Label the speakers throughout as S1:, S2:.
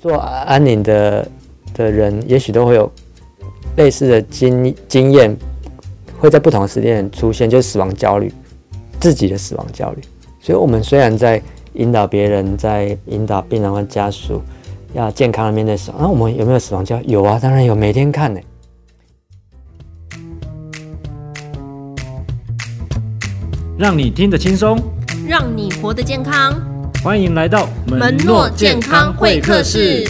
S1: 做安宁的的人，也许都会有类似的经经验，会在不同的时间点出现，就是死亡焦虑，自己的死亡焦虑。所以，我们虽然在引导别人，在引导病人和家属要健康的面对死亡，那我们有没有死亡焦虑？有啊，当然有，每天看呢。
S2: 让你听得轻松，
S3: 让你活得健康。
S2: 欢迎来到
S3: 门诺健康会客室。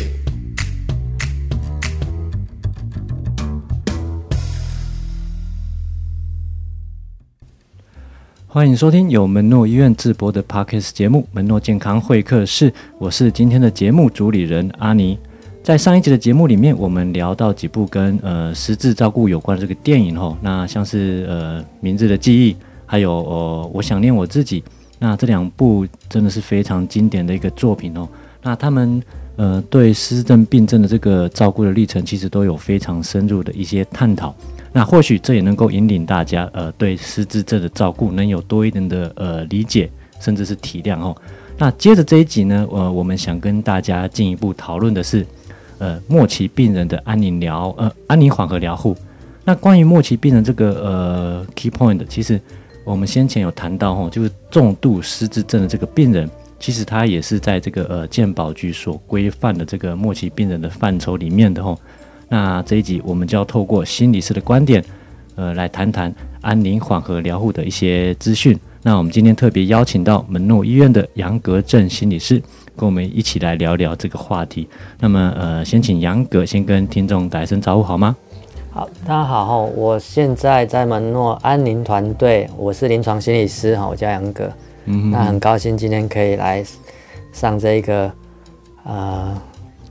S2: 欢迎收听由门诺医院制播的 Parkes 节目《门诺健康会客室》，我是今天的节目主理人阿尼。在上一集的节目里面，我们聊到几部跟呃失智照顾有关的这个电影吼，那像是呃《名字的记忆》。还有呃，我想念我自己。那这两部真的是非常经典的一个作品哦。那他们呃对失症病症的这个照顾的历程，其实都有非常深入的一些探讨。那或许这也能够引领大家呃对失智症的照顾能有多一点的呃理解，甚至是体谅哦。那接着这一集呢，呃，我们想跟大家进一步讨论的是呃末期病人的安宁疗呃安宁缓和疗护。那关于末期病人这个呃 key point，其实。我们先前有谈到吼，就是重度失智症的这个病人，其实他也是在这个呃健保局所规范的这个末期病人的范畴里面的吼。那这一集我们就要透过心理师的观点，呃，来谈谈安宁缓和疗护的一些资讯。那我们今天特别邀请到门诺医院的杨格正心理师，跟我们一起来聊聊这个话题。那么呃，先请杨格先跟听众打一声招呼好吗？
S1: 好，大家好，我现在在门诺安宁团队，我是临床心理师哈，我叫杨格，嗯，那很高兴今天可以来上这个呃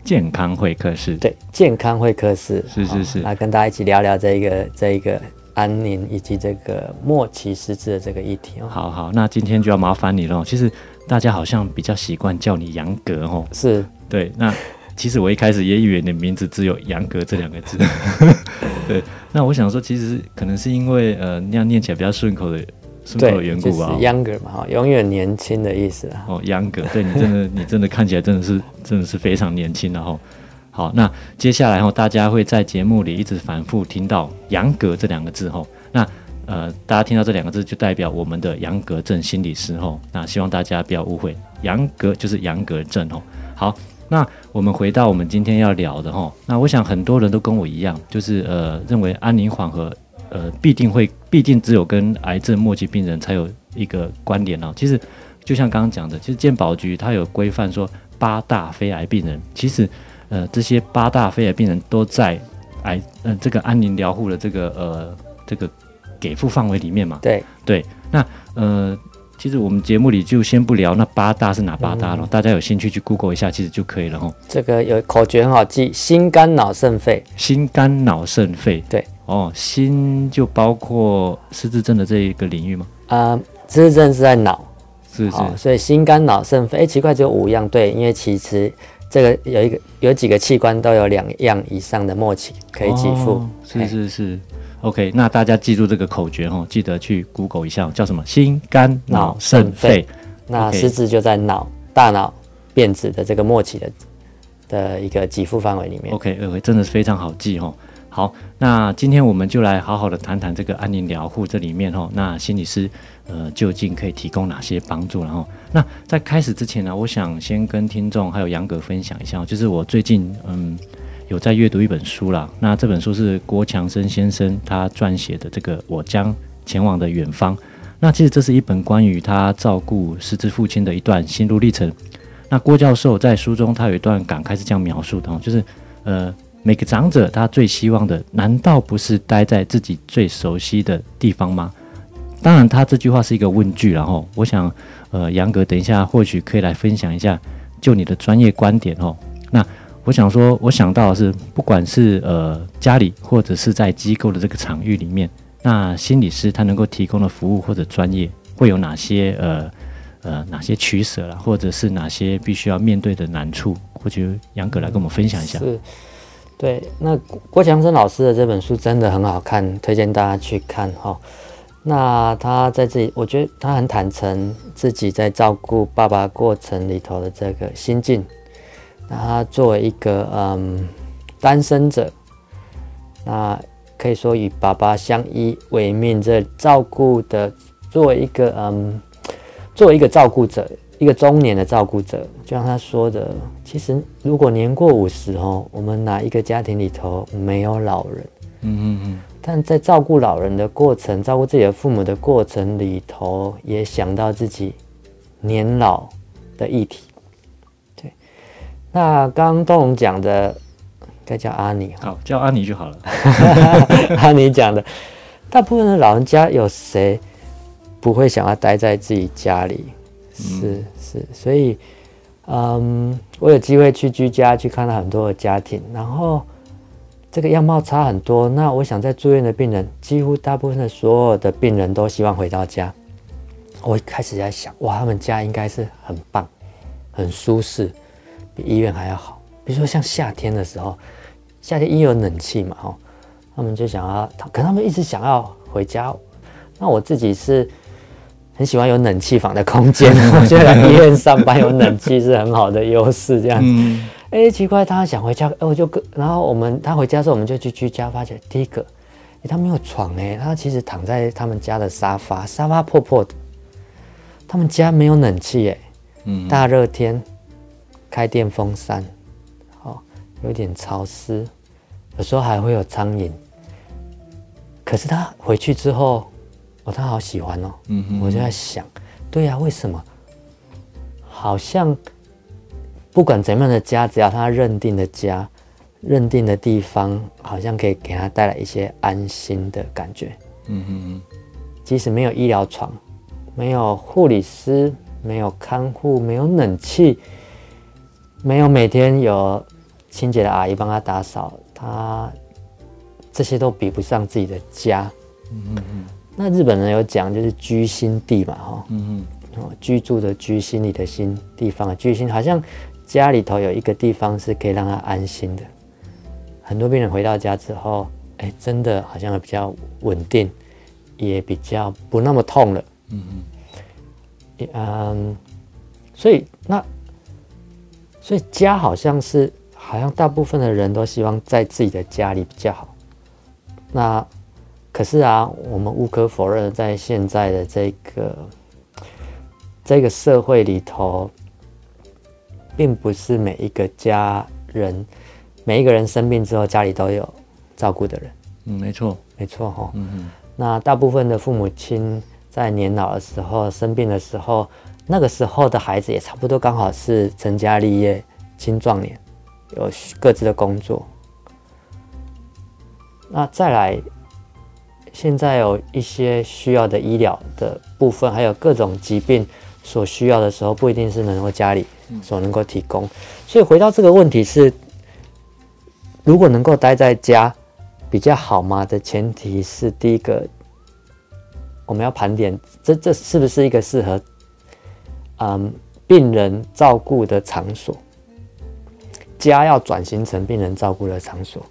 S2: 健康会客室，
S1: 对，健康会客室，
S2: 是是是，
S1: 来跟大家一起聊聊这个这一个安宁以及这个末期失智的这个议题哦。
S2: 好好，那今天就要麻烦你了，其实大家好像比较习惯叫你杨格哦，
S1: 是。对，
S2: 那。其实我一开始也以为你的名字只有杨格这两个字，对。那我想说，其实可能是因为呃那样念起来比较顺口的顺口的缘故吧。
S1: 就是、younger 嘛，哈，永远年轻的意思啊。
S2: 哦，younger，对你真的你真的看起来真的是真的是非常年轻，然后好，那接下来哈，大家会在节目里一直反复听到杨格这两个字哈。那呃，大家听到这两个字就代表我们的杨格症心理师哈。那希望大家不要误会，杨格就是杨格症哦。好。那我们回到我们今天要聊的哈，那我想很多人都跟我一样，就是呃认为安宁缓和呃必定会必定只有跟癌症末期病人才有一个关联哦。其实就像刚刚讲的，其实健保局它有规范说八大非癌病人，其实呃这些八大非癌病人都在癌嗯、呃、这个安宁疗护的这个呃这个给付范围里面嘛。
S1: 对
S2: 对，那呃。其实我们节目里就先不聊那八大是哪八大了，嗯，大家有兴趣去 Google 一下，其实就可以了哈。
S1: 这个有口诀很好记，心肝脑肾肺。
S2: 心肝脑肾肺。
S1: 对
S2: 哦，心就包括失智症的这一个领域吗？
S1: 啊、呃，失智症是在脑，
S2: 是是，
S1: 哦，所以心肝脑肾肺。哎，奇怪，只有五样。对，因为其实这个有一个有几个器官都有两样以上的末期可以给付，哦。是是是。
S2: OK，那大家记住这个口诀哦，记得去 Google 一下，叫什么？心肝脑肾肺。
S1: 那失智就在脑、大脑变质的这个末期的的一个给付范围里面。
S2: Okay, 真的是非常好记哦。好，那今天我们就来好好的谈谈这个安宁疗护这里面哦，那心理师呃究竟可以提供哪些帮助？然后，那在开始之前呢，我想先跟听众还有杨格分享一下，就是我最近嗯。有在阅读一本书啦，那这本书是郭强生先生他撰写的，这个《我将前往的远方》。那其实这是一本关于他照顾失智父亲的一段心路历程。那郭教授在书中他有一段感慨是这样描述的，就是呃，每个长者他最希望的，难道不是待在自己最熟悉的地方吗？当然，他这句话是一个问句，然后我想，呃，杨格等一下或许可以来分享一下，就你的专业观点哦，那。我想说，我想到的是，不管是呃家里或者是在机构的这个场域里面，那心理师他能够提供的服务或者专业会有哪些呃呃哪些取舍啦，或者是哪些必须要面对的难处？或许杨哥来跟我们分享一下。
S1: 是，对，那郭强生老师的这本书真的很好看，推荐大家去看哈。那他在这里，我觉得他很坦诚自己在照顾爸爸过程里头的这个心境。那他作为一个嗯单身者，那可以说与爸爸相依为命，这照顾的作为一个嗯作为一个照顾者，一个中年的照顾者，就像他说的，其实如果年过五十哦，我们哪一个家庭里头没有老人？嗯嗯嗯。但在照顾老人的过程，照顾自己的父母的过程里头，也想到自己年老的议题。对，那刚刚东龙讲的，该叫阿尼，
S2: 好，叫阿尼就好了。
S1: 阿尼讲的，大部分的老人家有谁不会想要待在自己家里？是、嗯、是，所以，嗯，我有机会去居家去看到很多的家庭，然后。这个样貌差很多。那我想，在住院的病人，几乎大部分的所有的病人都希望回到家。我一开始在想，哇，他们家应该是很棒、很舒适，比医院还要好。比如说像夏天的时候，夏天医院有冷气嘛，哈，他们就想要，可他们一直想要回家。那我自己是很喜欢有冷气房的空间，我觉得来医院上班有冷气是很好的优势，这样子。嗯哎、欸，奇怪，他想回家，哎，我就跟，然后我们他回家的时候，我们就去居家，发现第一个，哎，他没有床，哎，他其实躺在他们家的沙发，沙发破破的，他们家没有冷气，哎，嗯，大热天开电风扇，哦，有点潮湿，有时候还会有苍蝇，可是他回去之后，哦，他好喜欢哦，嗯哼，我就在想，对呀，为什么？好像。不管怎样的家，只要他认定的家、认定的地方，好像可以给他带来一些安心的感觉。嗯哼嗯，即使没有医疗床，没有护理师，没有看护，没有冷气，没有每天有清洁的阿姨帮他打扫，他这些都比不上自己的家。嗯哼嗯，那日本人有讲，就是居心地嘛，哈。嗯嗯，居住的居，心里的心，地方的居心，好像。家里头有一个地方是可以让他安心的。很多病人回到家之后，哎、欸，真的好像比较稳定，也比较不那么痛了。嗯嗯。嗯，所以那，所以家好像是，好像大部分的人都希望在自己的家里比较好。那可是啊，我们无可否认，在现在的这个这个社会里头。并不是每一个家人，每一个人生病之后家里都有照顾的人。
S2: 嗯，没错，
S1: 没错哈。嗯嗯。那大部分的父母亲在年老的时候生病的时候，那个时候的孩子也差不多刚好是成家立业、青壮年，有各自的工作。那再来，现在有一些需要的医疗的部分，还有各种疾病所需要的时候，不一定是能够家里。所能够提供，所以回到这个问题是，如果能够待在家比较好吗？的前提是，第一个，我们要盘点这这是不是一个适合嗯病人照顾的场所？家要转型成病人照顾的场所，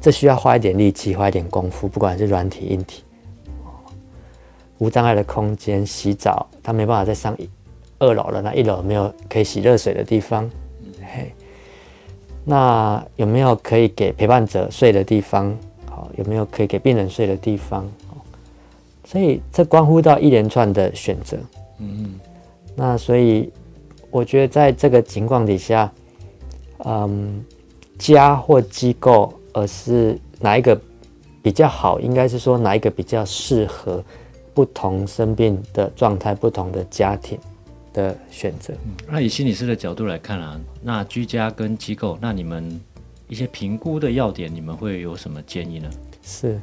S1: 这需要花一点力气，花一点功夫，不管是软体硬体，无障碍的空间，洗澡，他没办法再上。二楼了，那一楼没有可以洗热水的地方，嘿，那有没有可以给陪伴者睡的地方？好，有没有可以给病人睡的地方？所以这关乎到一连串的选择。嗯嗯。那所以我觉得在这个情况底下，嗯，家或机构，而是哪一个比较好？应该是说哪一个比较适合不同生病的状态、不同的家庭。的选择。
S2: 那以心理师的角度来看啊，那居家跟机构，那你们一些评估的要点，你们会有什么建议呢？
S1: 是，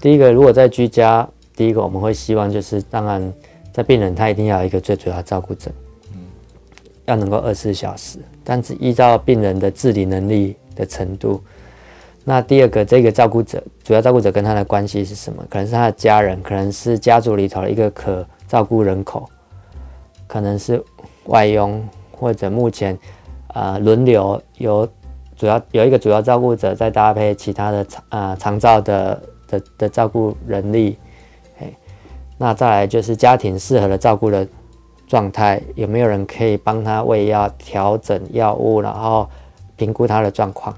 S1: 第一个，如果在居家，第一个我们会希望就是，当然在病人他一定要有一个最主要照顾者，要能够二十四小时，但是依照病人的自理能力的程度，那第二个，这个照顾者主要照顾者跟他的关系是什么？可能是他的家人，可能是家族里头的一个可照顾人口。可能是外佣，或者目前啊轮流由主要有一个主要照顾者，再搭配其他的啊长照的的的照顾人力，那再来就是家庭适合的照顾的状态，有没有人可以帮他喂药、调整药物，然后评估他的状况。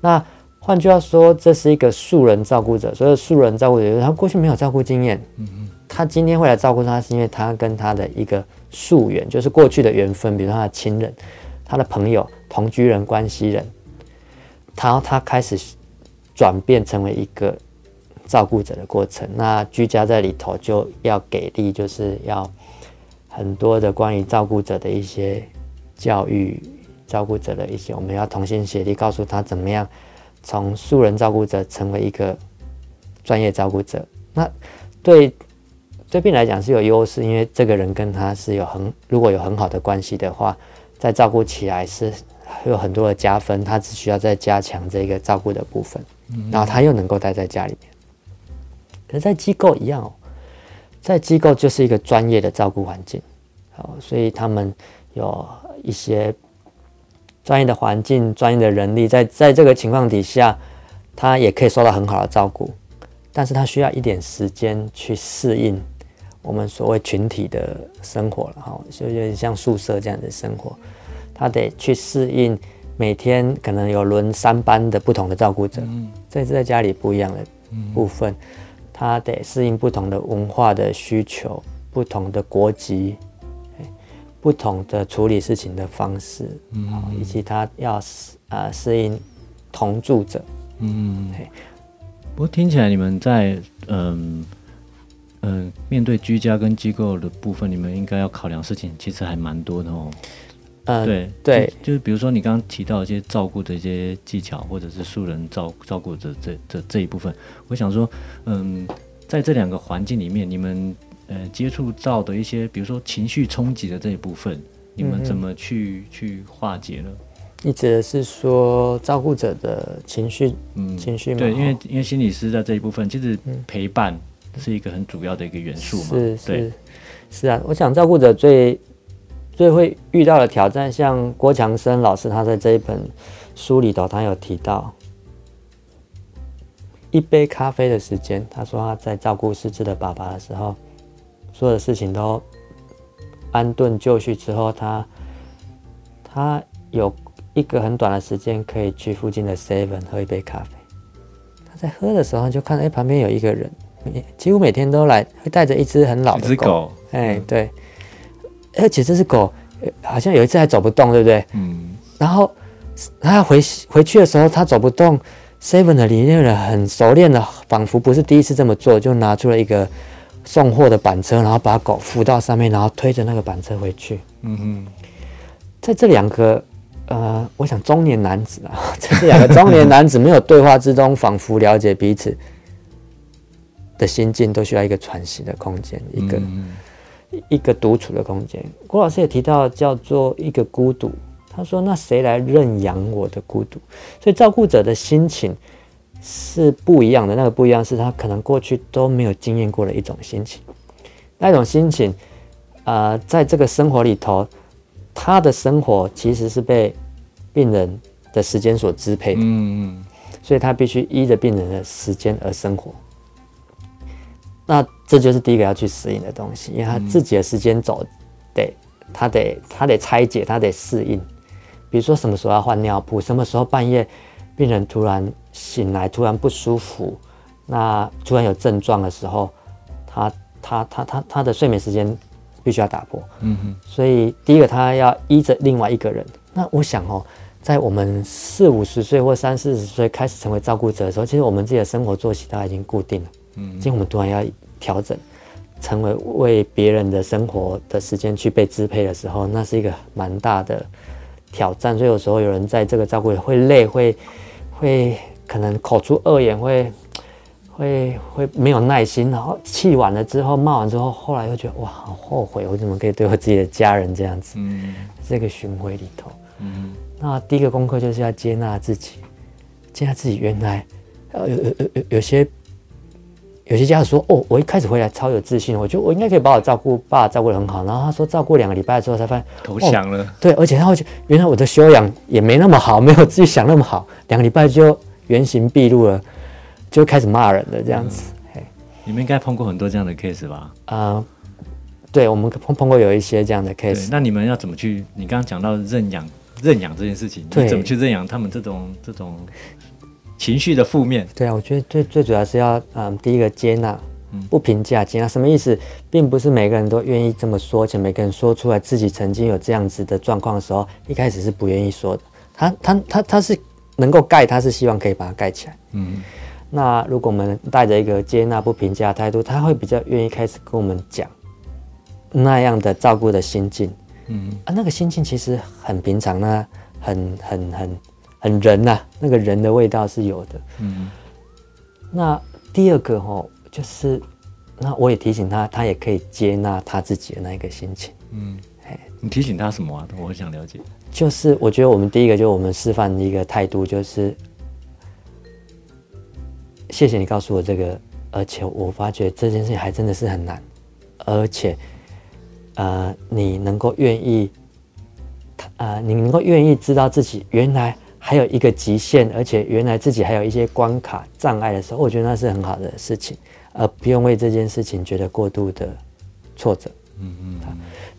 S1: 那换句话说，这是一个素人照顾者，所以素人照顾者，他过去没有照顾经验，他今天会来照顾他，是因为他跟他的一个溯源，就是过去的缘分，比如他的亲人、他的朋友、同居人、关系人，他他开始转变成为一个照顾者的过程。那居家在里头就要给力，就是要很多的关于照顾者的一些教育，照顾者的一些，我们要同心协力，告诉他怎么样从素人照顾者成为一个专业照顾者。那对。对病来讲是有优势，因为这个人跟他是有很如果有很好的关系的话，在照顾起来是有很多的加分。他只需要再加强这个照顾的部分，然后他又能够待在家里面。可是，在机构一样哦，在机构就是一个专业的照顾环境，好，所以他们有一些专业的环境、专业的人力，在在这个情况底下，他也可以受到很好的照顾，但是他需要一点时间去适应。我们所谓群体的生活了哈，就有点像宿舍这样的生活，他得去适应每天可能有轮三班的不同的照顾者，这是在家里不一样的部分，他得适应不同的文化的需求、不同的国籍、不同的处理事情的方式，以及他要啊适应同住者。嗯，
S2: 不过听起来你们在嗯。嗯、呃，面对居家跟机构的部分，你们应该要考量事情其实还蛮多的哦。
S1: 嗯，
S2: 对
S1: 对
S2: 就，是比如说你刚刚提到一些照顾的一些技巧，或者是素人照照顾者这这这一部分，我想说，嗯，在这两个环境里面，你们呃接触到的一些，比如说情绪冲击的这一部分，你们怎么去、嗯、去化解呢？
S1: 你指的是说照顾者的情绪，嗯，情绪吗？
S2: 对，因为因为心理师在这一部分其实陪伴。嗯是一个很主要的一个元素嘛？
S1: 是是是啊，我想照顾者最最会遇到的挑战，像郭强生老师他在这一本书里头，他有提到一杯咖啡的时间。他说他在照顾失智的爸爸的时候，所有的事情都安顿就绪之后，他他有一个很短的时间可以去附近的 Seven 喝一杯咖啡。他在喝的时候就看到，哎，旁边有一个人。几乎每天都来，会带着一只很老的狗。哎，嗯、对，而且这只狗好像有一次还走不动，对不对？嗯。然后他回回去的时候，他走不动，Seven 的里面人很熟练的，仿佛不是第一次这么做，就拿出了一个送货的板车，然后把狗扶到上面，然后推着那个板车回去。嗯哼。在这两个呃，我想中年男子啊，在这两个中年男子没有对话之中，仿佛了解彼此。的心境都需要一个喘息的空间，一个、嗯、一个独处的空间。郭老师也提到叫做一个孤独，他说：“那谁来认养我的孤独？”所以照顾者的心情是不一样的。那个不一样是他可能过去都没有经验过的一种心情，那种心情，呃，在这个生活里头，他的生活其实是被病人的时间所支配的。嗯，所以他必须依着病人的时间而生活。那这就是第一个要去适应的东西，因为他自己的时间走，得他得他得拆解，他得适应。比如说什么时候要换尿布，什么时候半夜病人突然醒来，突然不舒服，那突然有症状的时候，他他他他他的睡眠时间必须要打破。嗯哼。所以第一个他要依着另外一个人。那我想哦，在我们四五十岁或三四十岁开始成为照顾者的时候，其实我们自己的生活作息都已经固定了。嗯，今天我们突然要调整，成为为别人的生活的时间去被支配的时候，那是一个蛮大的挑战。所以有时候有人在这个照顾会累，会会可能口出恶言，会会会没有耐心，然后气完了之后骂完之后，后来又觉得哇，好后悔，我怎么可以对我自己的家人这样子？嗯，这个循环里头，嗯，那第一个功课就是要接纳自己，接纳自己原来呃有有有有有些。有些家长说：“哦，我一开始回来超有自信，我觉得我应该可以把我照顾爸照顾得很好。”然后他说：“照顾两个礼拜之后才发现
S2: 投降了。”
S1: 对，而且他会觉得原来我的修养也没那么好，没有自己想那么好。两个礼拜就原形毕露了，就开始骂人了这样子。
S2: 你们应该碰过很多这样的 case 吧？
S1: 啊、呃，对，我们碰碰过有一些这样的 case。
S2: 那你们要怎么去？你刚刚讲到认养认养这件事情，
S1: 对
S2: 你怎么去认养他们这种这种情绪的负面？
S1: 对啊，我觉得最最主要是要嗯，第一个接纳，不评价，接纳什么意思？并不是每个人都愿意这么说，而且每个人说出来自己曾经有这样子的状况的时候，一开始是不愿意说的。他他他他是能够盖，他是希望可以把它盖起来。嗯，那如果我们带着一个接纳不评价的态度，他会比较愿意开始跟我们讲那样的照顾的心境。嗯啊，那个心境其实很平常，那很很很很人呐、啊，那个人的味道是有的。嗯，那第二个哦，就是那我也提醒他，他也可以接纳他自己的那一个心情。嗯，哎，
S2: 你提醒他什么啊？我很想了解。
S1: 就是我觉得我们第一个就是我们示范的一个态度，就是谢谢你告诉我这个，而且我发觉这件事情还真的是很难，而且。呃，你能够愿意，呃，你能够愿意知道自己原来还有一个极限，而且原来自己还有一些关卡障碍的时候，我觉得那是很好的事情，而不用为这件事情觉得过度的挫折。嗯嗯。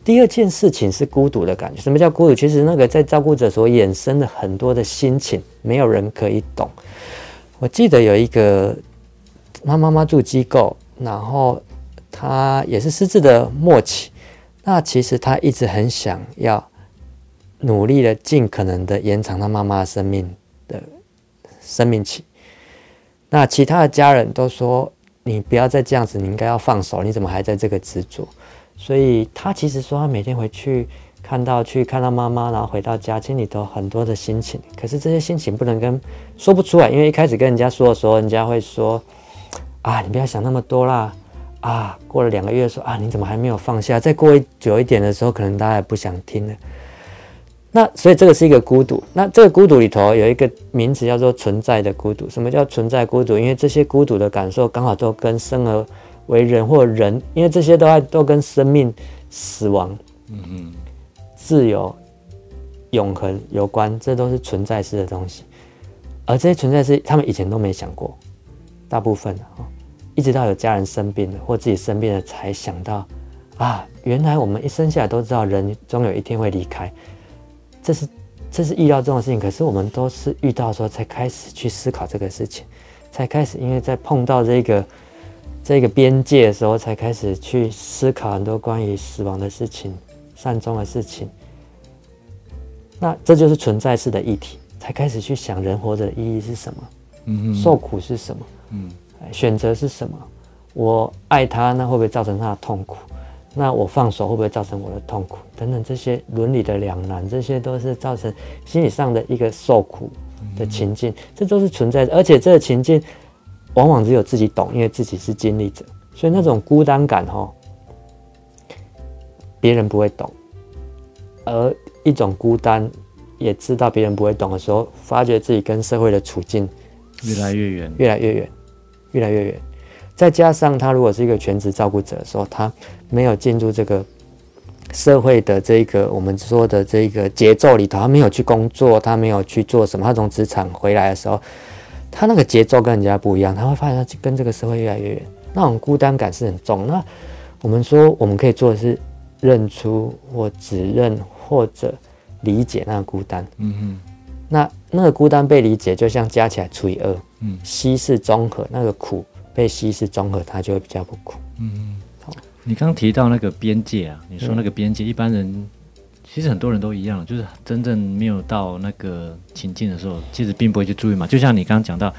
S1: 第二件事情是孤独的感觉。什么叫孤独？其实那个在照顾者所衍生的很多的心情，没有人可以懂。我记得有一个，他妈妈住机构，然后他也是失智的末期。那其实他一直很想要努力的尽可能的延长他妈妈生命的生命期。那其他的家人都说，你不要再这样子，你应该要放手，你怎么还在这个执着？所以他其实说，他每天回去看到去看到妈妈，然后回到家，心里头很多的心情。可是这些心情不能跟说不出来，因为一开始跟人家说的时候，人家会说啊，你不要想那么多啦。啊，过了两个月说啊，你怎么还没有放下？再过久一点的时候，可能大家也不想听了。那所以这个是一个孤独。那这个孤独里头有一个名词叫做存在的孤独。什么叫存在孤独？因为这些孤独的感受刚好都跟生而为人或人，因为这些都都跟生命、死亡、嗯嗯、自由、永恒有关，这都是存在式的东西。而这些存在是，他们以前都没想过，大部分啊。一直到有家人生病了，或自己生病了，才想到，啊，原来我们一生下来都知道人终有一天会离开，这是这是意料中的事情。可是我们都是遇到的时候才开始去思考这个事情，才开始因为在碰到这个这个边界的时候，才开始去思考很多关于死亡的事情、善终的事情。那这就是存在式的议题，才开始去想人活着的意义是什么，嗯，受苦是什么，嗯。选择是什么？我爱他，那会不会造成他的痛苦？那我放手会不会造成我的痛苦？等等，这些伦理的两难，这些都是造成心理上的一个受苦的情境，这都是存在的。而且这个情境往往只有自己懂，因为自己是经历者，所以那种孤单感哈，别人不会懂。而一种孤单，也知道别人不会懂的时候，发觉自己跟社会的处境
S2: 越来越远，
S1: 越来越远。越来越远，再加上他如果是一个全职照顾者的时候，他没有进入这个社会的这个我们说的这个节奏里头，他没有去工作，他没有去做什么，他从职场回来的时候，他那个节奏跟人家不一样，他会发现他跟这个社会越来越远，那种孤单感是很重。那我们说我们可以做的是认出或指认或者理解那个孤单。嗯哼，那那个孤单被理解，就像加起来除以二。嗯，稀释综合那个苦被稀释综合，它就会比较不苦。嗯，好，
S2: 你刚提到那个边界啊，你说那个边界，一般人其实很多人都一样，就是真正没有到那个情境的时候，其实并不会去注意嘛。就像你刚刚讲到，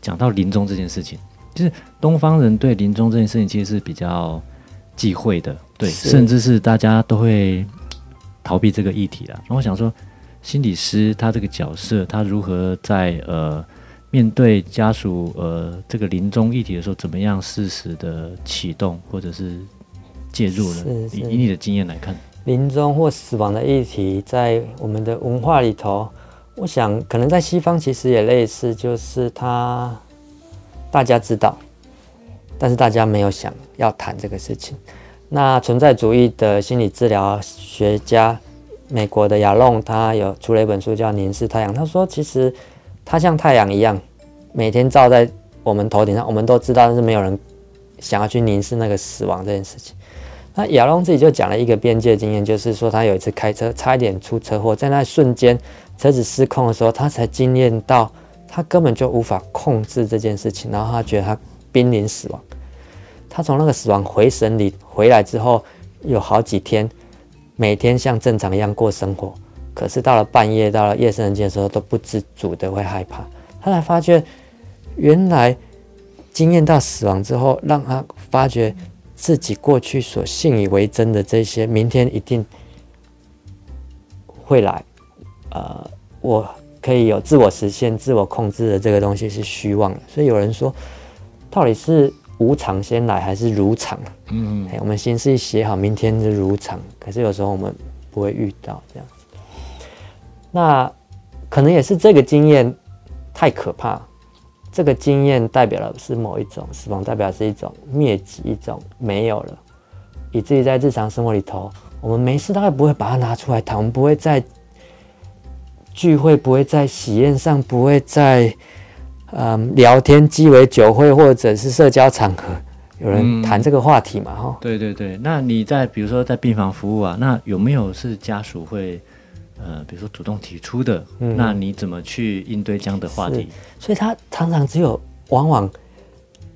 S2: 讲到临终这件事情，就是东方人对临终这件事情其实是比较忌讳的，对，甚至是大家都会逃避这个议题啦。然后我想说，心理师他这个角色，他如何在呃。面对家属呃这个临终议题的时候，怎么样适时的启动或者是介入呢？以以你的经验来看，
S1: 临终或死亡的议题在我们的文化里头，我想可能在西方其实也类似，就是他大家知道，但是大家没有想要谈这个事情。那存在主义的心理治疗学家，美国的亚隆，他有出了一本书叫《凝视太阳》，他说其实。它像太阳一样，每天照在我们头顶上，我们都知道，但是没有人想要去凝视那个死亡这件事情。那亚龙自己就讲了一个边界经验，就是说他有一次开车差一点出车祸，在那瞬间车子失控的时候，他才惊验到他根本就无法控制这件事情，然后他觉得他濒临死亡。他从那个死亡回神里回来之后，有好几天，每天像正常一样过生活，可是到了半夜，到了夜深人静的时候，都不自主的会害怕。他才发觉，原来经验到死亡之后，让他发觉。自己过去所信以为真的这些，明天一定会来。呃，我可以有自我实现、自我控制的这个东西是虚妄的。所以有人说，到底是无常先来还是如常？嗯，嗯，我们先是一写好，明天是如常。可是有时候我们不会遇到这样子。那可能也是这个经验太可怕。这个经验代表的是某一种死亡，代表是一种灭迹，一种没有了，以至于在日常生活里头，我们没事大概不会把它拿出来谈，我们不会在聚会，不会在喜宴上，不会在嗯聊天鸡尾酒会或者是社交场合有人谈这个话题嘛？哈、嗯，
S2: 对对对。那你在比如说在病房服务啊，那有没有是家属会？呃，比如说主动提出的，嗯、那你怎么去应对这样的话题？
S1: 所以他常常只有往往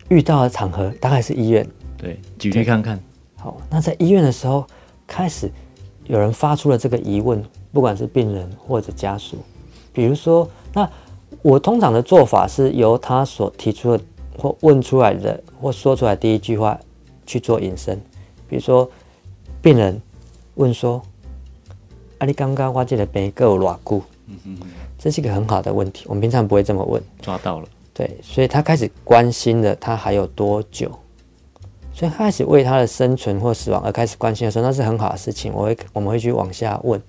S1: 遇到的场合大概是医院。
S2: 对，举例看看。
S1: 好，那在医院的时候，开始有人发出了这个疑问，不管是病人或者家属。比如说，那我通常的做法是由他所提出的或问出来的或说出来第一句话去做引申。比如说，病人问说。啊，你刚刚我这个病够偌久？嗯嗯，这是一个很好的问题，我们平常不会这么问。
S2: 抓到了，
S1: 对，所以他开始关心了他还有多久，所以他开始为他的生存或死亡而开始关心的时候，那是很好的事情。我会我们会去往下问，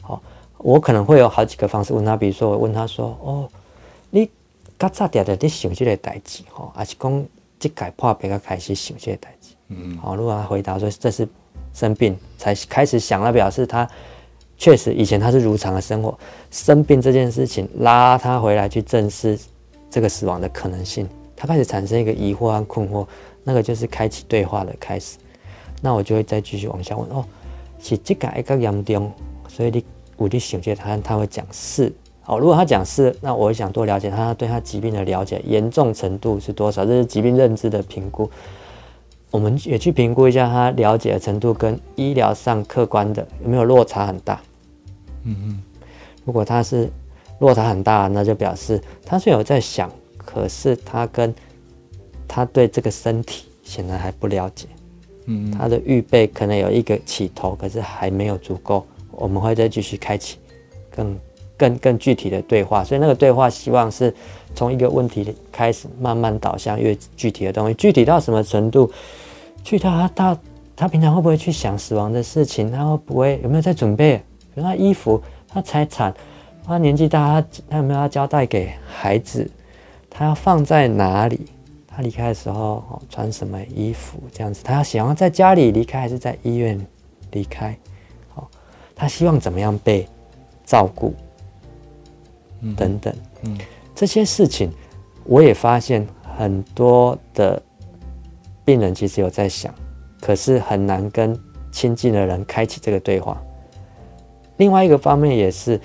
S1: 好，我可能会有好几个方式问他，比如说我问他说：“哦，你较早点的你想这个代志，吼，还是讲这改破病才开始想这个代志？”嗯，好，如果他回答说这是生病才开始想，那表示他。确实，以前他是如常的生活，生病这件事情拉他回来去正视这个死亡的可能性，他开始产生一个疑惑和困惑，那个就是开启对话的开始。那我就会再继续往下问哦，是这个一个严重，所以你我就想着他他会讲是哦，如果他讲是，那我想多了解他对他疾病的了解严重程度是多少，这是疾病认知的评估。我们也去评估一下他了解的程度跟医疗上客观的有没有落差很大。嗯嗯，如果他是落差很大，那就表示他虽然有在想，可是他跟他对这个身体显然还不了解。嗯，他的预备可能有一个起头，可是还没有足够。我们会再继续开启更更更具体的对话。所以那个对话希望是从一个问题开始，慢慢导向越具体的东西。具体到什么程度？去他他他平常会不会去想死亡的事情？他会不会有没有在准备？比如他衣服、他财产、他年纪大，他他有没有要交代给孩子？他要放在哪里？他离开的时候哦，穿什么衣服？这样子，他要想要在家里离开，还是在医院离开？哦，他希望怎么样被照顾？等等，嗯，这些事情，我也发现很多的。病人其实有在想，可是很难跟亲近的人开启这个对话。另外一个方面也是，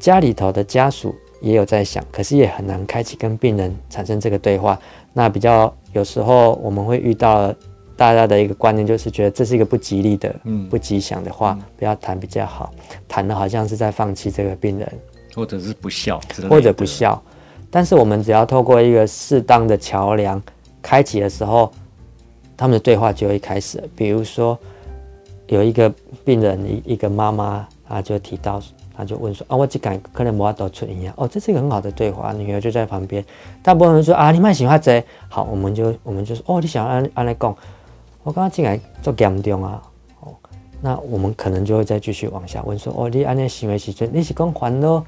S1: 家里头的家属也有在想，可是也很难开启跟病人产生这个对话。那比较有时候我们会遇到大家的一个观念，就是觉得这是一个不吉利的、嗯、不吉祥的话，不要谈比较好。谈的好像是在放弃这个病人，
S2: 或者是不孝，
S1: 或者不孝。但是我们只要透过一个适当的桥梁开启的时候。他们的对话就会开始，比如说有一个病人，一一个妈妈，她就提到，她就问说：“啊，我这敢可能无法度出院啊？”哦，这是一个很好的对话，女儿就在旁边。大部分人说：“啊，你蛮喜欢这。”好，我们就我们就说：“哦，你想要按按来讲，我刚刚进来做严重啊。”哦，那我们可能就会再继续往下问说：“哦，你按呢行为时阵，你是讲烦恼，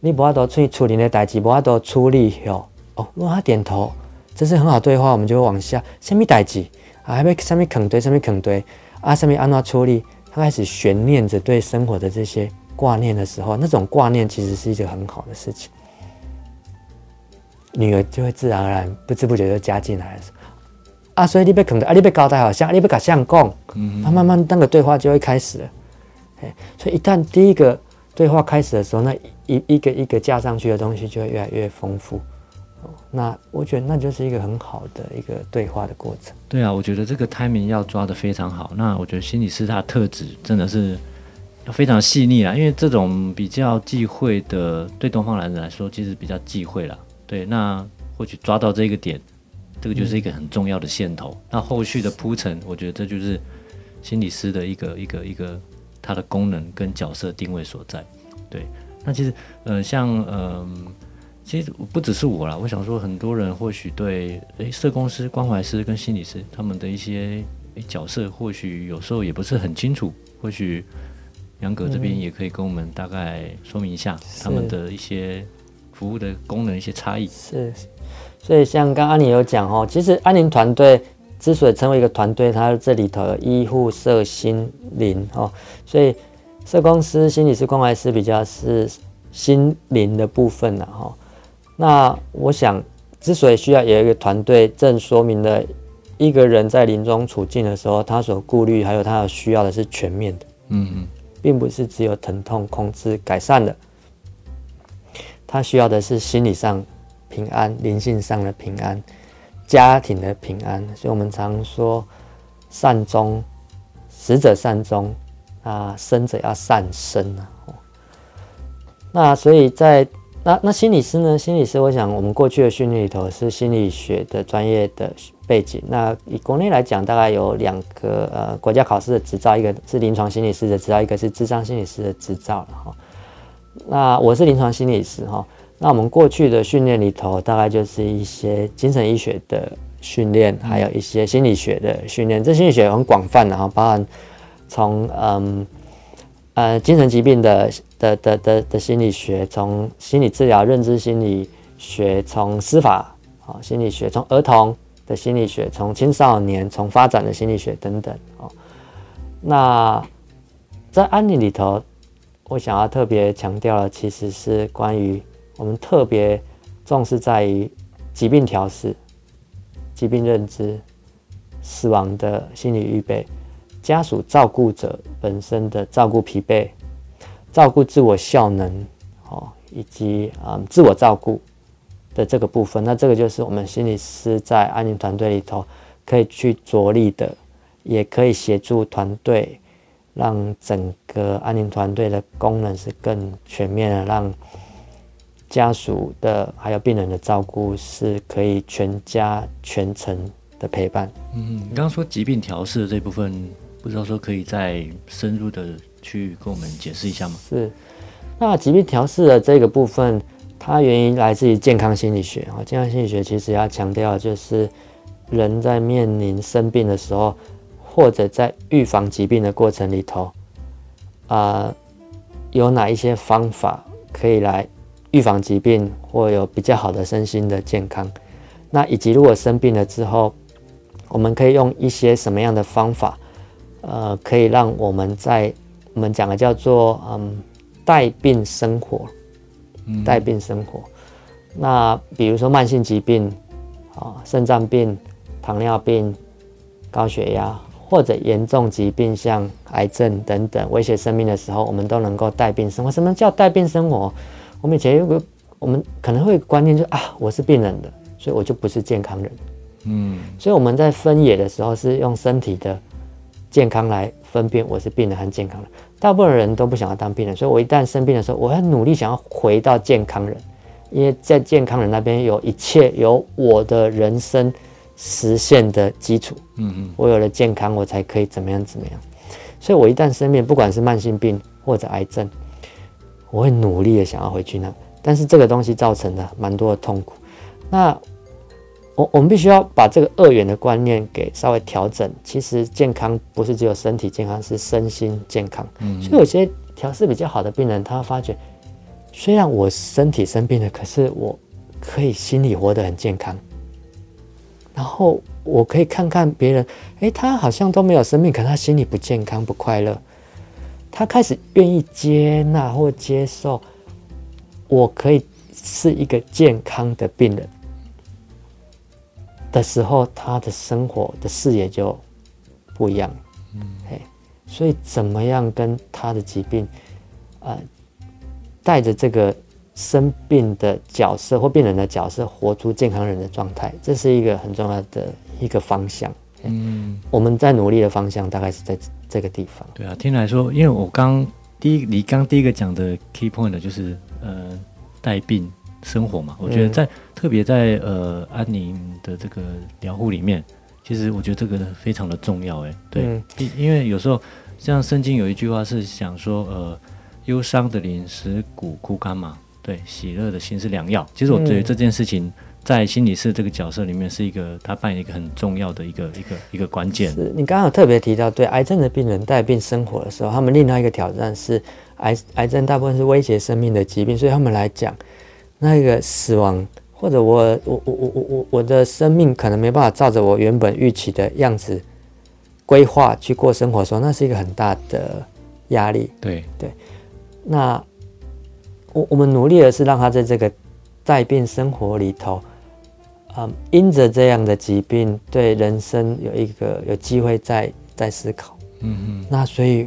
S1: 你无法度处理处理的代志，无法度处理哟？”哦，如果他点头。这是很好对话，我们就会往下。什么代志啊？还没什么坑堆，什么坑堆啊？上面安怎处理？他开始悬念着对生活的这些挂念的时候，那种挂念其实是一个很好的事情。女儿就会自然而然、不知不觉就加进来了。啊，所以你被可能啊，你被交代好像，你被搞相公，嗯，他慢慢那个对话就会开始了，哎，所以一旦第一个对话开始的时候，那一一个一个加上去的东西就会越来越丰富。那我觉得那就是一个很好的一个对话的过程。
S2: 对啊，我觉得这个 timing 要抓的非常好。那我觉得心理师他的特质真的是非常细腻啊，因为这种比较忌讳的，对东方男人来说其实比较忌讳啦。对，那或许抓到这个点，这个就是一个很重要的线头。嗯、那后续的铺陈，我觉得这就是心理师的一个一个一个他的功能跟角色定位所在。对，那其实呃像嗯。呃其实不只是我啦，我想说，很多人或许对诶，社工师、关怀师跟心理师他们的一些诶角色，或许有时候也不是很清楚。或许杨格这边也可以跟我们大概说明一下他们的一些服务的功能、一些差异。
S1: 是，所以像刚刚安妮有讲哦，其实安宁团队之所以成为一个团队，它这里头有医护、社、心、灵哦，所以社工师、心理师、关怀师比较是心灵的部分了哈。那我想，之所以需要有一个团队，正说明了一个人在临终处境的时候，他所顾虑还有他所需要的是全面的，嗯嗯，并不是只有疼痛控制改善的，他需要的是心理上平安、灵性上的平安、家庭的平安。所以我们常说善终，死者善终啊，生者要善生啊。那所以在那那心理师呢？心理师，我想我们过去的训练里头是心理学的专业的背景。那以国内来讲，大概有两个呃国家考试的执照，一个是临床心理师的执照，一个是智商心理师的执照了哈。那我是临床心理师哈。那我们过去的训练里头，大概就是一些精神医学的训练，还有一些心理学的训练。这心理学很广泛的哈，包含从嗯。呃，精神疾病的的的的的心理学，从心理治疗、认知心理学，从司法啊心理学，从儿童的心理学，从青少年，从发展的心理学等等哦。那在安宁里头，我想要特别强调的，其实是关于我们特别重视在于疾病调试、疾病认知、死亡的心理预备。家属照顾者本身的照顾疲惫，照顾自我效能，哦，以及啊、嗯、自我照顾的这个部分，那这个就是我们心理师在安宁团队里头可以去着力的，也可以协助团队，让整个安宁团队的功能是更全面的，让家属的还有病人的照顾是可以全家全程的陪伴。
S2: 嗯，你刚刚说疾病调试这部分。不知道说可以再深入的去跟我们解释一下吗？
S1: 是，那疾病调试的这个部分，它原因来自于健康心理学啊。健康心理学其实要强调，就是人在面临生病的时候，或者在预防疾病的过程里头，啊、有哪一些方法可以来预防疾病，或有比较好的身心的健康？那以及如果生病了之后，我们可以用一些什么样的方法？呃，可以让我们在我们讲的叫做嗯带病生活，带病生活。嗯、那比如说慢性疾病啊，肾脏病、糖尿病、高血压，或者严重疾病像癌症等等威胁生命的时候，我们都能够带病生活。什么叫带病生活？我们以前有个我们可能会观念就是啊，我是病人的，所以我就不是健康人。嗯，所以我们在分野的时候是用身体的。健康来分辨我是病人还是健康人，大部分人都不想要当病人，所以我一旦生病的时候，我很努力想要回到健康人，因为在健康人那边有一切有我的人生实现的基础。嗯嗯，我有了健康，我才可以怎么样怎么样。所以我一旦生病，不管是慢性病或者癌症，我会努力的想要回去那，但是这个东西造成的蛮多的痛苦。那我我们必须要把这个二元的观念给稍微调整。其实健康不是只有身体健康，是身心健康。嗯，所以有些调试比较好的病人，他会发觉，虽然我身体生病了，可是我可以心里活得很健康。然后我可以看看别人，诶，他好像都没有生病，可是他心里不健康、不快乐。他开始愿意接纳或接受，我可以是一个健康的病人。的时候，他的生活的视野就不一样。嗯，嘿，所以怎么样跟他的疾病，呃，带着这个生病的角色或病人的角色，活出健康人的状态，这是一个很重要的一个方向。嗯，我们在努力的方向大概是在这个地方。
S2: 对啊，听来说，因为我刚第一，你刚第一个讲的 key point 就是呃，带病生活嘛。我觉得在、嗯、特别在呃安宁的这个疗护里面，其实我觉得这个非常的重要。哎，对，因、嗯、因为有时候像圣经有一句话是想说，呃，忧伤的灵使骨枯干嘛。对，喜乐的心是良药。其实我觉得这件事情。嗯在心理师这个角色里面，是一个他扮演一个很重要的一个一个一个关键。
S1: 是你刚刚有特别提到，对癌症的病人带病生活的时候，他们另外一个挑战是癌癌症大部分是威胁生命的疾病，所以他们来讲，那个死亡或者我我我我我我的生命可能没办法照着我原本预期的样子规划去过生活的时候，那是一个很大的压力。
S2: 对
S1: 对，那我我们努力的是让他在这个带病生活里头。嗯，因着这样的疾病，对人生有一个有机会再再思考。嗯嗯。那所以，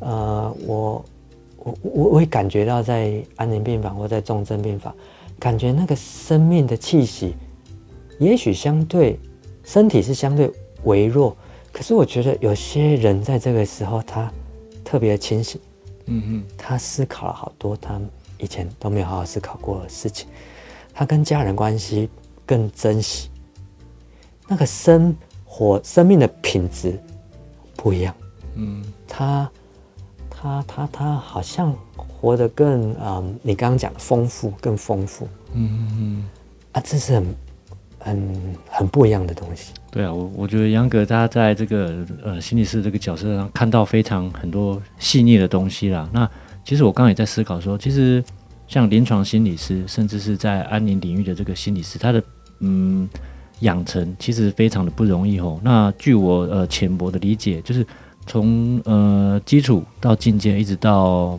S1: 呃，我我我我会感觉到在安宁病房或在重症病房，感觉那个生命的气息，也许相对身体是相对微弱，可是我觉得有些人在这个时候他特别清醒。嗯嗯。他思考了好多他以前都没有好好思考过的事情，他跟家人关系。更珍惜那个生活生命的品质不一样，嗯，他他他他好像活得更嗯，你刚刚讲的丰富更丰富，嗯嗯嗯，啊，这是很很很不一样的东西。
S2: 对啊，我我觉得杨格他在这个呃心理师这个角色上看到非常很多细腻的东西啦。那其实我刚刚也在思考说，其实像临床心理师，甚至是在安宁领域的这个心理师，他的嗯，养成其实非常的不容易哦。那据我呃浅薄的理解，就是从呃基础到进阶，一直到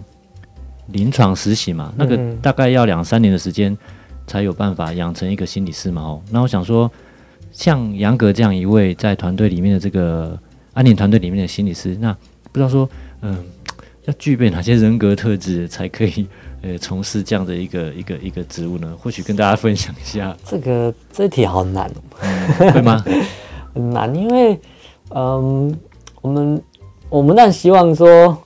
S2: 临床实习嘛，那个大概要两三年的时间才有办法养成一个心理师嘛。哦，那我想说，像杨格这样一位在团队里面的这个安宁团队里面的心理师，那不知道说，嗯、呃，要具备哪些人格特质才可以？呃，从事这样的一个一个一个职务呢，或许跟大家分享一下。
S1: 这个这题好难，
S2: 嗯、会吗？
S1: 很 难，因为嗯，我们我们当然希望说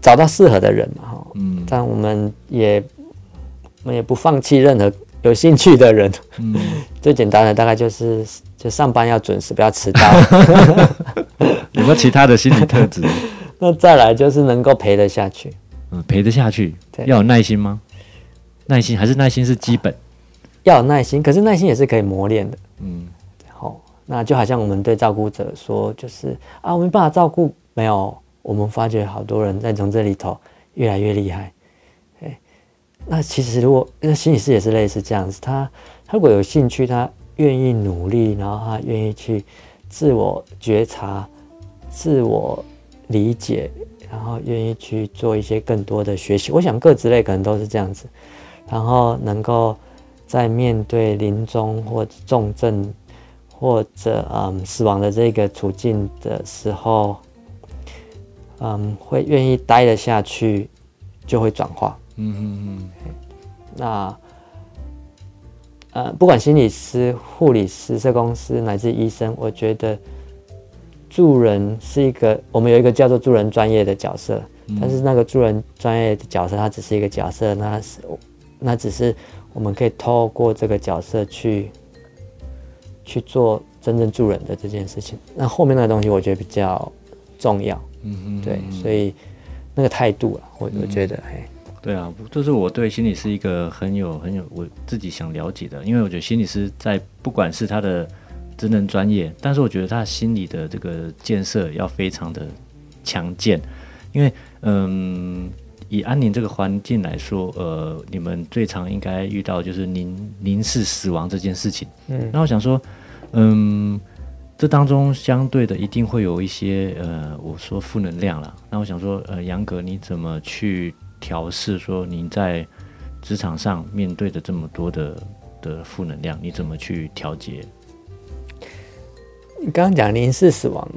S1: 找到适合的人嘛，哈，嗯，但我们也我们也不放弃任何有兴趣的人。嗯，最简单的大概就是就上班要准时，不要迟到。
S2: 有没有其他的心理特质？
S1: 那再来就是能够陪得下去。
S2: 嗯，陪得下去，要有耐心吗？耐心还是耐心是基本，
S1: 要有耐心，可是耐心也是可以磨练的。嗯，好，那就好像我们对照顾者说，就是啊，我没办法照顾，没有，我们发觉好多人在从这里头越来越厉害。哎，那其实如果那心理师也是类似这样子，他他如果有兴趣，他愿意努力，然后他愿意去自我觉察、自我理解。然后愿意去做一些更多的学习，我想各职类可能都是这样子。然后能够在面对临终或重症或者嗯死亡的这个处境的时候，嗯，会愿意待得下去，就会转化。嗯嗯嗯。那呃，不管心理师、护理师、社工师乃至医生，我觉得。助人是一个，我们有一个叫做助人专业的角色，嗯、但是那个助人专业的角色，它只是一个角色，那是那只是我们可以透过这个角色去去做真正助人的这件事情。那后面那个东西，我觉得比较重要。嗯嗯，对，所以那个态度啊，我我觉得，嘿、嗯，
S2: 对啊，这是我对心理师一个很有很有我自己想了解的，因为我觉得心理师在不管是他的。职能专业，但是我觉得他心理的这个建设要非常的强健，因为嗯，以安宁这个环境来说，呃，你们最常应该遇到就是临临视死亡这件事情。嗯，那我想说，嗯，这当中相对的一定会有一些呃，我说负能量了。那我想说，呃，杨格你怎么去调试？说您在职场上面对的这么多的的负能量，你怎么去调节？
S1: 你刚刚讲凝视死亡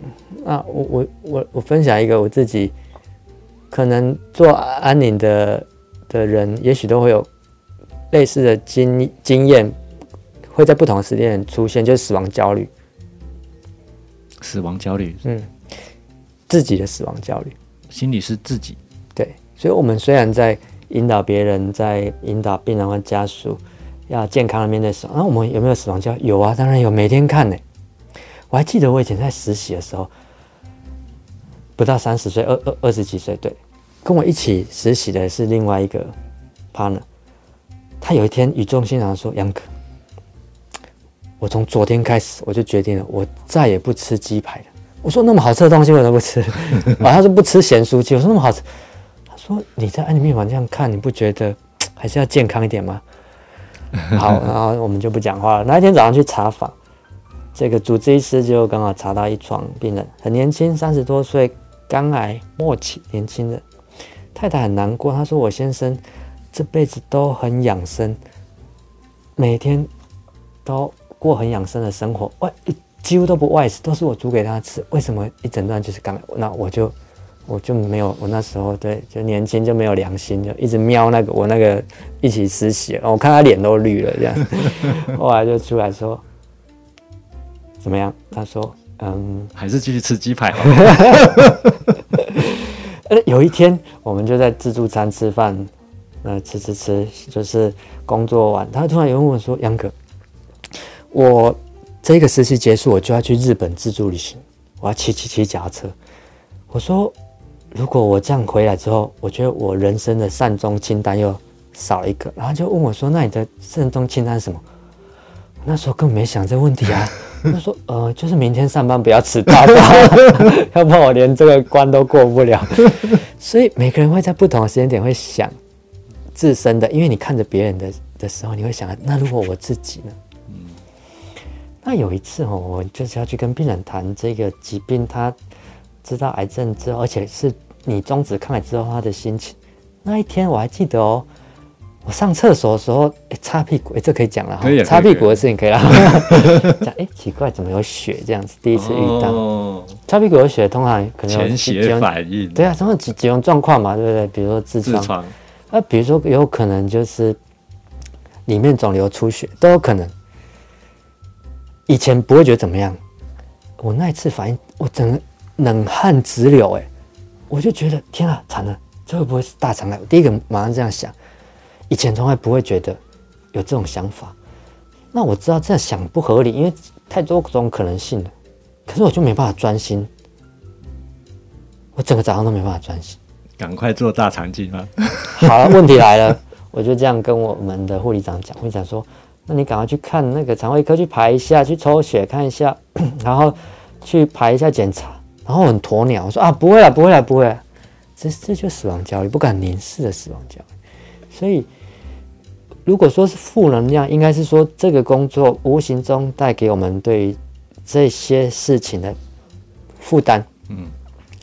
S1: 那，我我我我分享一个我自己可能做安宁的的人，也许都会有类似的经经验，会在不同的时间出现，就是死亡焦虑。
S2: 死亡焦虑，
S1: 嗯，自己的死亡焦虑，
S2: 心理是自己。
S1: 对，所以，我们虽然在引导别人，在引导病人和家属要健康的面对死亡，那我们有没有死亡焦虑？有啊，当然有，每天看呢。我还记得我以前在实习的时候，不到三十岁，二二二十几岁，对，跟我一起实习的是另外一个 partner。他有一天语重心长说：“杨哥，我从昨天开始我就决定了，我再也不吃鸡排了。”我说：“那么好吃的东西我都不吃。”啊，他说不吃咸酥鸡。我说：“那么好吃。”他说：“你在安宁病房这样看，你不觉得 还是要健康一点吗？”好，然后我们就不讲话了。那一天早上去查房。这个主治医师就刚好查到一床病人，很年轻，三十多岁，肝癌末期，年轻人。太太很难过，她说：“我先生这辈子都很养生，每天都过很养生的生活，外几乎都不外食，都是我煮给他吃。为什么一诊断就是肝癌？那我就我就没有，我那时候对就年轻就没有良心，就一直瞄那个我那个一起实习，我看他脸都绿了，这样，后来就出来说。”怎么样？他说：“嗯，
S2: 还是继续吃鸡排。”
S1: 有一天，我们就在自助餐吃饭，呃，吃吃吃，就是工作完，他突然有问我说：“杨哥，我这个实习结束，我就要去日本自助旅行，我要骑骑骑脚踏车。”我说：“如果我这样回来之后，我觉得我人生的善终清单又少了一个。”然后就问我说：“那你的善终清单是什么？”那时候根本没想这个问题啊。他说：“呃，就是明天上班不要迟到，要不然我连这个关都过不了。”所以每个人会在不同的时间点会想自身的，因为你看着别人的的时候，你会想：那如果我自己呢？那有一次哦，我就是要去跟病人谈这个疾病，他知道癌症之后，而且是你终止抗癌之后他的心情。那一天我还记得哦。我上厕所的时候，哎，擦屁股，哎，这可以讲了哈，擦屁股的事情可以了。讲，哎，奇怪，怎么有血这样子？第一次遇到，哦、擦屁股有血，通常可能有
S2: 潜血反应。
S1: 对啊，通常几几种状况嘛，对不对？比如说痔疮，那、啊、比如说有可能就是里面肿瘤出血，都有可能。以前不会觉得怎么样，我那一次反应，我整个冷汗直流，哎，我就觉得天啊，惨了，这会不会是大肠癌？我第一个马上这样想。以前从来不会觉得有这种想法，那我知道这样想不合理，因为太多种可能性了。可是我就没办法专心，我整个早上都没办法专心。
S2: 赶快做大肠镜吗？
S1: 好了，问题来了，我就这样跟我们的护理长讲，护理长说：“那你赶快去看那个肠胃科去排一下，去抽血看一下，然后去排一下检查。”然后很鸵鸟，我说：“啊，不会了，不会了，不会了。”这这就死亡焦虑，不敢凝视的死亡焦虑，所以。如果说是负能量，应该是说这个工作无形中带给我们对于这些事情的负担。嗯，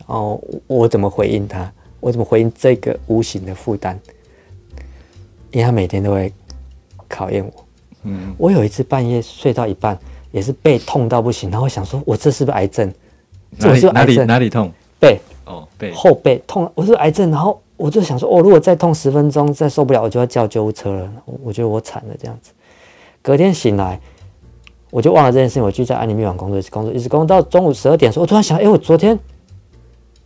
S1: 哦，我怎么回应他？我怎么回应这个无形的负担？因为他每天都会考验我。嗯，我有一次半夜睡到一半，也是背痛到不行，然后想说，我这是不是癌症？
S2: 哪里？哪里？哪里痛？
S1: 背。
S2: 哦，背。
S1: 后背痛，我是癌症，然后。我就想说，哦，如果再痛十分钟，再受不了，我就要叫救护车了。我觉得我惨了，这样子。隔天醒来，我就忘了这件事情。我就在安宁病房工作，一直工作，一直工作到中午十二点的时候，我突然想，哎、欸，我昨天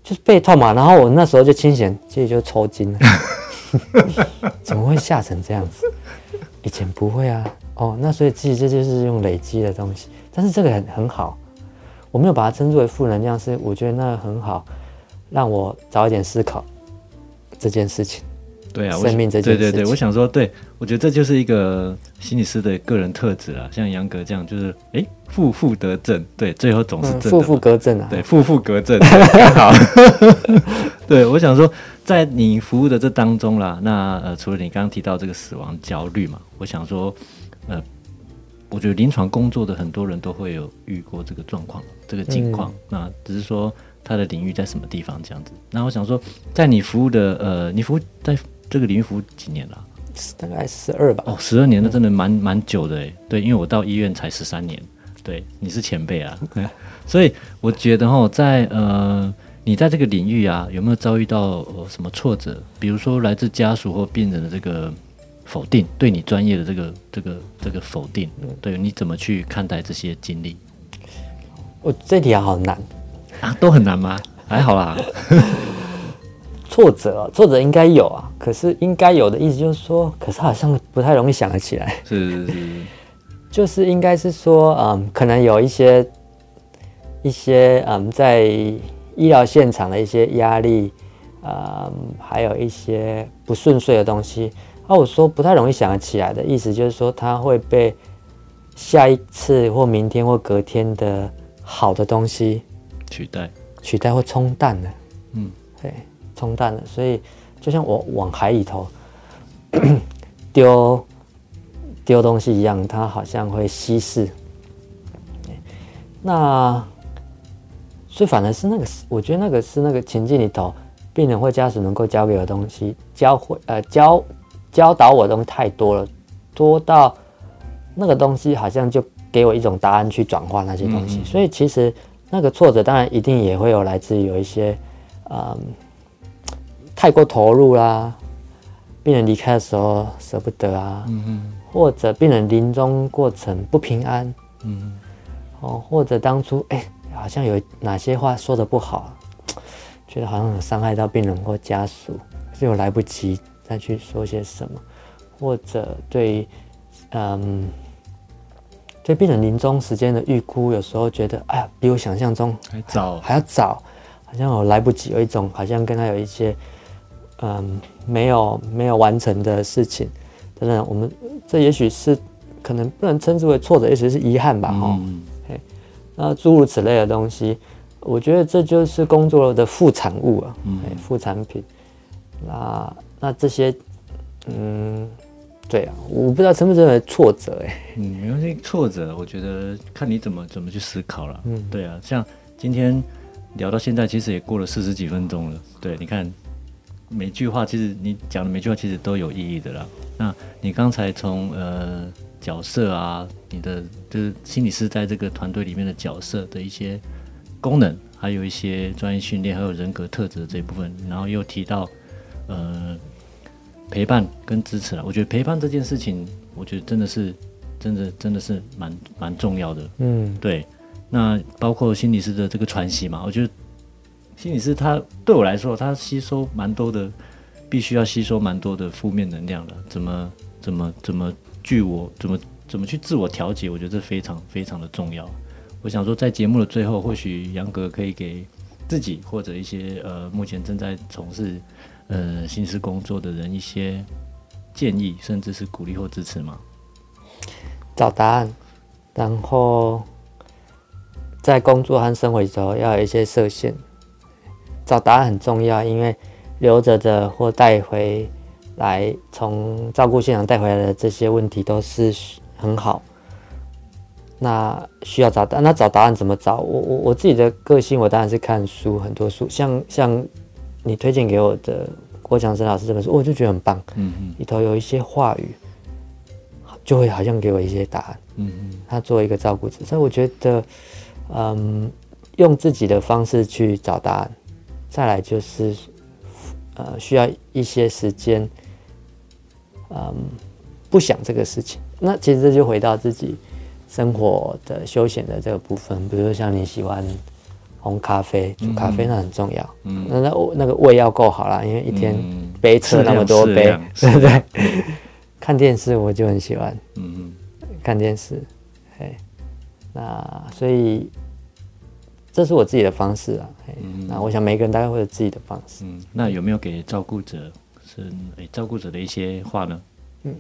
S1: 就是背痛嘛，然后我那时候就清醒，自己就抽筋了。怎么会吓成这样子？以前不会啊。哦，那所以自己这就是用累积的东西，但是这个很很好，我没有把它称之为负能量，是我觉得那很好，让我早一点思考。这件事情，
S2: 对啊，
S1: 生命这件事情，
S2: 对对对，我想说，对我觉得这就是一个心理师的个人特质啦。像杨格这样，就是哎，负负得正，对，最后总是正的，
S1: 负负得正啊，
S2: 对，负负得正，好。对，我想说，在你服务的这当中啦，那呃，除了你刚刚提到这个死亡焦虑嘛，我想说，呃，我觉得临床工作的很多人都会有遇过这个状况，这个情况，嗯、那只是说。他的领域在什么地方？这样子。那我想说，在你服务的呃，你服务在这个领域服务几年了？
S1: 大概十二吧。
S2: 哦，十二年那真的蛮蛮久的哎。对，因为我到医院才十三年。对，你是前辈啊。所以我觉得哈，在呃，你在这个领域啊，有没有遭遇到呃什么挫折？比如说来自家属或病人的这个否定，对你专业的这个这个这个否定，对，你怎么去看待这些经历？
S1: 我这题好难
S2: 啊，都很难吗？还好啦。
S1: 挫折，挫折应该有啊，可是应该有的意思就是说，可是好像不太容易想得起来。
S2: 是是是，
S1: 就是应该是说，嗯，可能有一些一些嗯，在医疗现场的一些压力，嗯，还有一些不顺遂的东西。那我说不太容易想得起来的意思，就是说他会被下一次或明天或隔天的好的东西
S2: 取代，
S1: 取代或冲淡了。
S2: 嗯，
S1: 对。冲淡了，所以就像我往海里头 丢丢东西一样，它好像会稀释。那所以反而是那个，我觉得那个是那个情境里头，病人或家属能够教给我的东西，教会呃教教导我的东西太多了，多到那个东西好像就给我一种答案去转化那些东西。嗯嗯，所以其实那个挫折当然一定也会有来自于有一些嗯。太过投入啦，病人离开的时候舍不得啊，嗯嗯，或者病人临终过程不平安，哦，或者当初哎、欸，好像有哪些话说的不好，觉得好像有伤害到病人或家属，可是又来不及再去说些什么，或者对，嗯，对病人临终时间的预估，有时候觉得哎呀，比我想象中
S2: 还早，
S1: 还要早，好像我来不及，有一种好像跟他有一些。嗯，没有没有完成的事情，等等，我们这也许是可能不能称之为挫折，也许是遗憾吧，哈、嗯。那诸如此类的东西，我觉得这就是工作的副产物啊，嗯，副产品。那那这些，嗯，对啊，我不知道称不称为挫折，哎，
S2: 嗯，没关系，挫折，我觉得看你怎么怎么去思考了。嗯，对啊，像今天聊到现在，其实也过了四十几分钟了，对，你看。每句话其实你讲的每句话其实都有意义的啦。那你刚才从呃角色啊，你的就是心理师在这个团队里面的角色的一些功能，还有一些专业训练，还有人格特质这一部分，然后又提到呃陪伴跟支持了。我觉得陪伴这件事情，我觉得真的是真的真的是蛮蛮重要的。嗯，对。那包括心理师的这个传习嘛，我觉得。心理师他对我来说，他吸收蛮多的，必须要吸收蛮多的负面能量的。怎么怎么怎么据我怎么怎么去自我调节？我觉得这非常非常的重要。我想说，在节目的最后，或许杨格可以给自己或者一些呃目前正在从事呃心思工作的人一些建议，甚至是鼓励或支持吗？
S1: 找答案，然后在工作和生活里头要有一些设限。找答案很重要，因为留着的或带回来从照顾现场带回来的这些问题都是很好。那需要找答案，那找答案怎么找？我我我自己的个性，我当然是看书，很多书，像像你推荐给我的郭强生老师这本书，我就觉得很棒。嗯嗯，里头有一些话语，就会好像给我一些答案。嗯嗯，他作为一个照顾者，所以我觉得，嗯，用自己的方式去找答案。再来就是，呃，需要一些时间，嗯，不想这个事情。那其实这就回到自己生活的休闲的这个部分，比如说像你喜欢烘咖啡、煮咖啡，那很重要。嗯，那那那个胃要够好啦，因为一天杯测那么多杯，对不对？看电视我就很喜欢，嗯。嗯，看电视，嘿，那所以。这是我自己的方式啊，嗯、那我想每个人大概会有自己的方式。
S2: 嗯，那有没有给照顾者是诶照顾者的一些话呢？
S1: 嗯，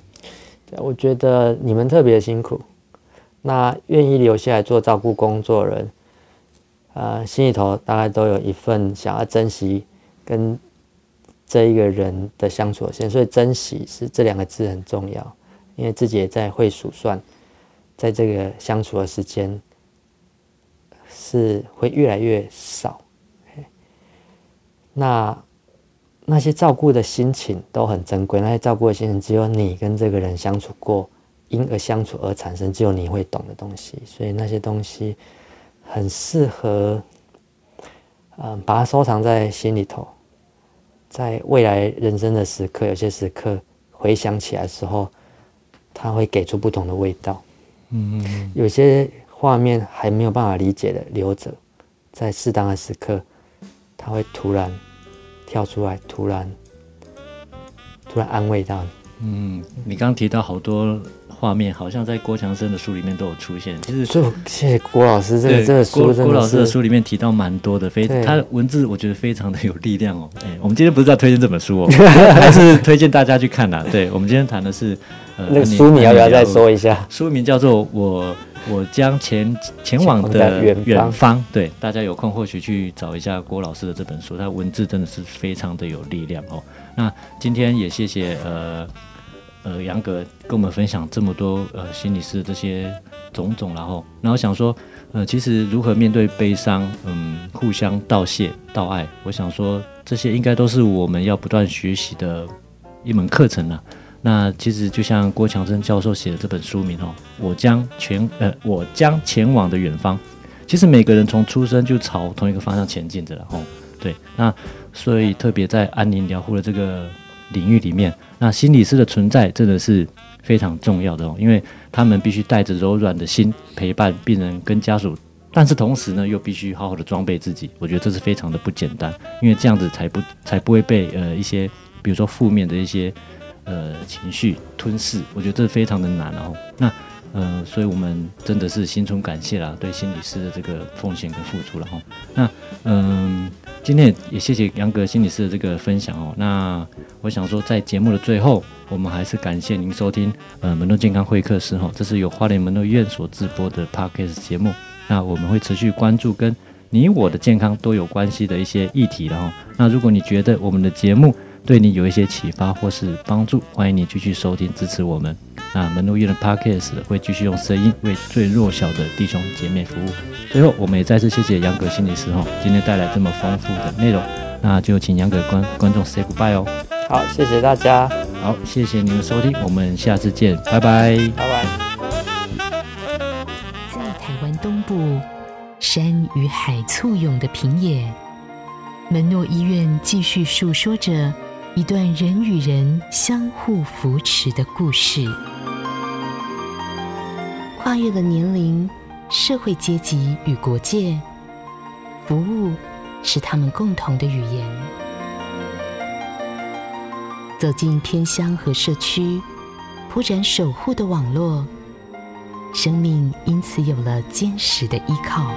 S1: 我觉得你们特别辛苦，那愿意留下来做照顾工作的人，呃，心里头大概都有一份想要珍惜跟这一个人的相处的心，所以珍惜是这两个字很重要，因为自己也在会数算，在这个相处的时间。是会越来越少，那那些照顾的心情都很珍贵，那些照顾的心情只有你跟这个人相处过，因而相处而产生，只有你会懂的东西。所以那些东西很适合，嗯，把它收藏在心里头，在未来人生的时刻，有些时刻回想起来的时候，它会给出不同的味道。嗯嗯，有些画面还没有办法理解的，留着，在适当的时刻，它会突然。跳出来，突然，突然安慰到你。
S2: 嗯，你刚刚提到好多画面，好像在郭强生的书里面都有出现。其实，
S1: 谢谢郭老师，这个这个书
S2: 郭，郭老师的书里面提到蛮多的，非他的文字我觉得非常的有力量哦。哎，我们今天不是在推荐这本书哦，还是推荐大家去看呐。对，我们今天谈的是
S1: 呃，那个书名要不要再说一下？
S2: 书名叫做我。我将前前往的远方，对大家有空或许去找一下郭老师的这本书，他文字真的是非常的有力量哦。那今天也谢谢呃呃杨格跟我们分享这么多呃心理师的这些种种，然后然后想说呃其实如何面对悲伤，嗯，互相道谢道爱，我想说这些应该都是我们要不断学习的一门课程了。那其实就像郭强生教授写的这本书名哦，我将前呃我将前往的远方，其实每个人从出生就朝同一个方向前进着了哦。对，那所以特别在安宁疗护的这个领域里面，那心理师的存在真的是非常重要的哦，因为他们必须带着柔软的心陪伴病人跟家属，但是同时呢又必须好好的装备自己，我觉得这是非常的不简单，因为这样子才不才不会被呃一些比如说负面的一些。呃，情绪吞噬，我觉得这是非常的难哦。那呃，所以我们真的是心存感谢啦，对心理师的这个奉献跟付出了哈。那嗯、今天也谢谢杨格心理师的这个分享哦。那我想说，在节目的最后，我们还是感谢您收听呃门诺健康会客室哈，这是由花莲门诺医院所直播的 Podcast 节目。那我们会持续关注跟你我的健康都有关系的一些议题然后。那如果你觉得我们的节目，对你有一些启发或是帮助，欢迎你继续收听支持我们。那门诺医院的 Podcast 会继续用声音为最弱小的弟兄姐妹服务。最后，我们也再次谢谢杨格心理师哈，今天带来这么丰富的内容。那就请杨格观观众 say goodbye 哦。
S1: 好，谢谢大家。
S2: 好，谢谢你们收听，我们下次见，拜拜。
S1: 拜拜。
S4: 在台湾东部，山与海簇拥的平野，门诺医院继续述说着。一段人与人相互扶持的故事，跨越了年龄、社会阶级与国界，服务是他们共同的语言。走进偏乡和社区，铺展守护的网络，生命因此有了坚实的依靠。